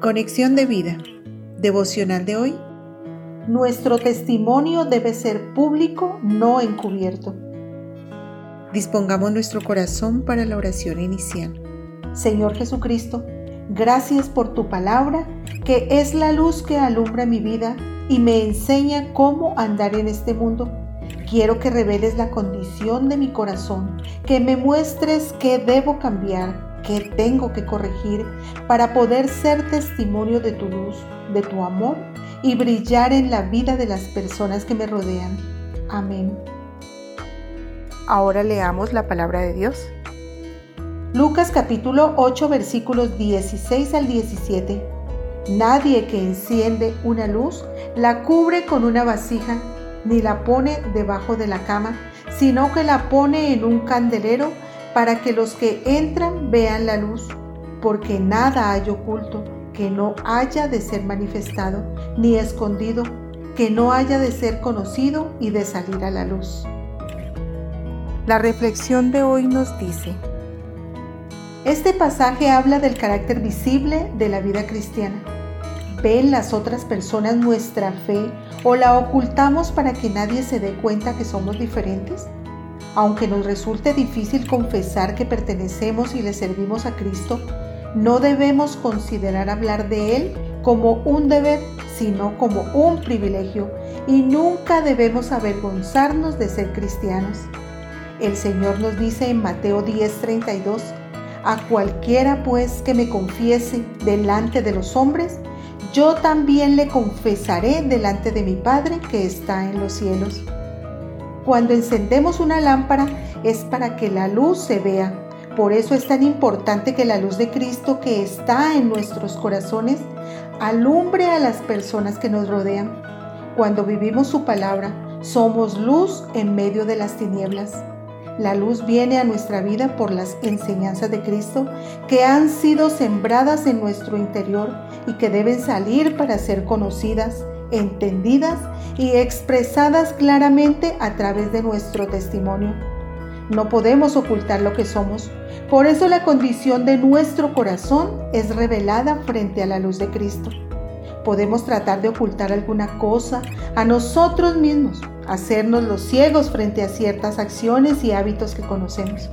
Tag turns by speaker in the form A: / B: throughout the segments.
A: Conexión de vida. Devocional de hoy. Nuestro testimonio debe ser público, no encubierto. Dispongamos nuestro corazón para la oración inicial. Señor Jesucristo, gracias por tu palabra, que es la luz que alumbra mi vida y me enseña cómo andar en este mundo. Quiero que reveles la condición de mi corazón, que me muestres qué debo cambiar ¿Qué tengo que corregir para poder ser testimonio de tu luz, de tu amor y brillar en la vida de las personas que me rodean? Amén. Ahora leamos la palabra de Dios. Lucas capítulo 8 versículos 16 al 17. Nadie que enciende una luz la cubre con una vasija ni la pone debajo de la cama, sino que la pone en un candelero para que los que entran vean la luz, porque nada hay oculto que no haya de ser manifestado, ni escondido que no haya de ser conocido y de salir a la luz. La reflexión de hoy nos dice, este pasaje habla del carácter visible de la vida cristiana. ¿Ven las otras personas nuestra fe o la ocultamos para que nadie se dé cuenta que somos diferentes? Aunque nos resulte difícil confesar que pertenecemos y le servimos a Cristo, no debemos considerar hablar de Él como un deber, sino como un privilegio, y nunca debemos avergonzarnos de ser cristianos. El Señor nos dice en Mateo 10:32, a cualquiera pues que me confiese delante de los hombres, yo también le confesaré delante de mi Padre que está en los cielos. Cuando encendemos una lámpara es para que la luz se vea. Por eso es tan importante que la luz de Cristo que está en nuestros corazones alumbre a las personas que nos rodean. Cuando vivimos su palabra, somos luz en medio de las tinieblas. La luz viene a nuestra vida por las enseñanzas de Cristo que han sido sembradas en nuestro interior y que deben salir para ser conocidas entendidas y expresadas claramente a través de nuestro testimonio. No podemos ocultar lo que somos, por eso la condición de nuestro corazón es revelada frente a la luz de Cristo. Podemos tratar de ocultar alguna cosa a nosotros mismos, hacernos los ciegos frente a ciertas acciones y hábitos que conocemos.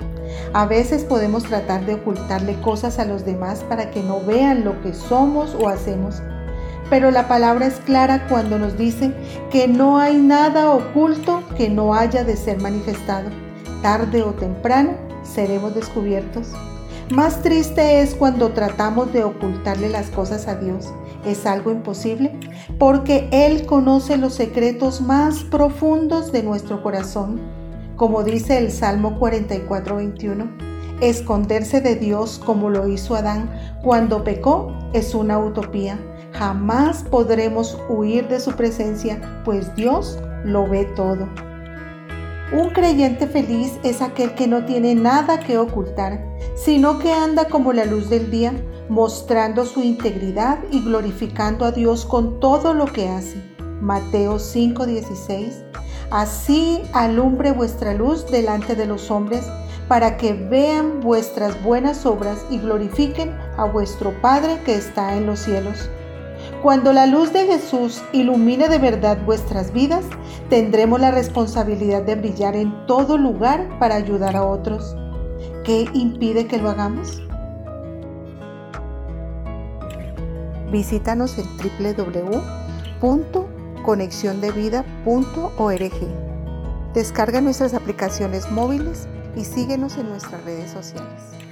A: A veces podemos tratar de ocultarle cosas a los demás para que no vean lo que somos o hacemos pero la palabra es clara cuando nos dice que no hay nada oculto que no haya de ser manifestado. Tarde o temprano seremos descubiertos. Más triste es cuando tratamos de ocultarle las cosas a Dios. Es algo imposible porque Él conoce los secretos más profundos de nuestro corazón. Como dice el Salmo 44, 21, esconderse de Dios como lo hizo Adán cuando pecó es una utopía Jamás podremos huir de su presencia, pues Dios lo ve todo. Un creyente feliz es aquel que no tiene nada que ocultar, sino que anda como la luz del día, mostrando su integridad y glorificando a Dios con todo lo que hace. Mateo 5:16. Así alumbre vuestra luz delante de los hombres, para que vean vuestras buenas obras y glorifiquen a vuestro Padre que está en los cielos. Cuando la luz de Jesús ilumine de verdad vuestras vidas, tendremos la responsabilidad de brillar en todo lugar para ayudar a otros. ¿Qué impide que lo hagamos? Visítanos en www.conexiondevida.org. Descarga nuestras aplicaciones móviles y síguenos en nuestras redes sociales.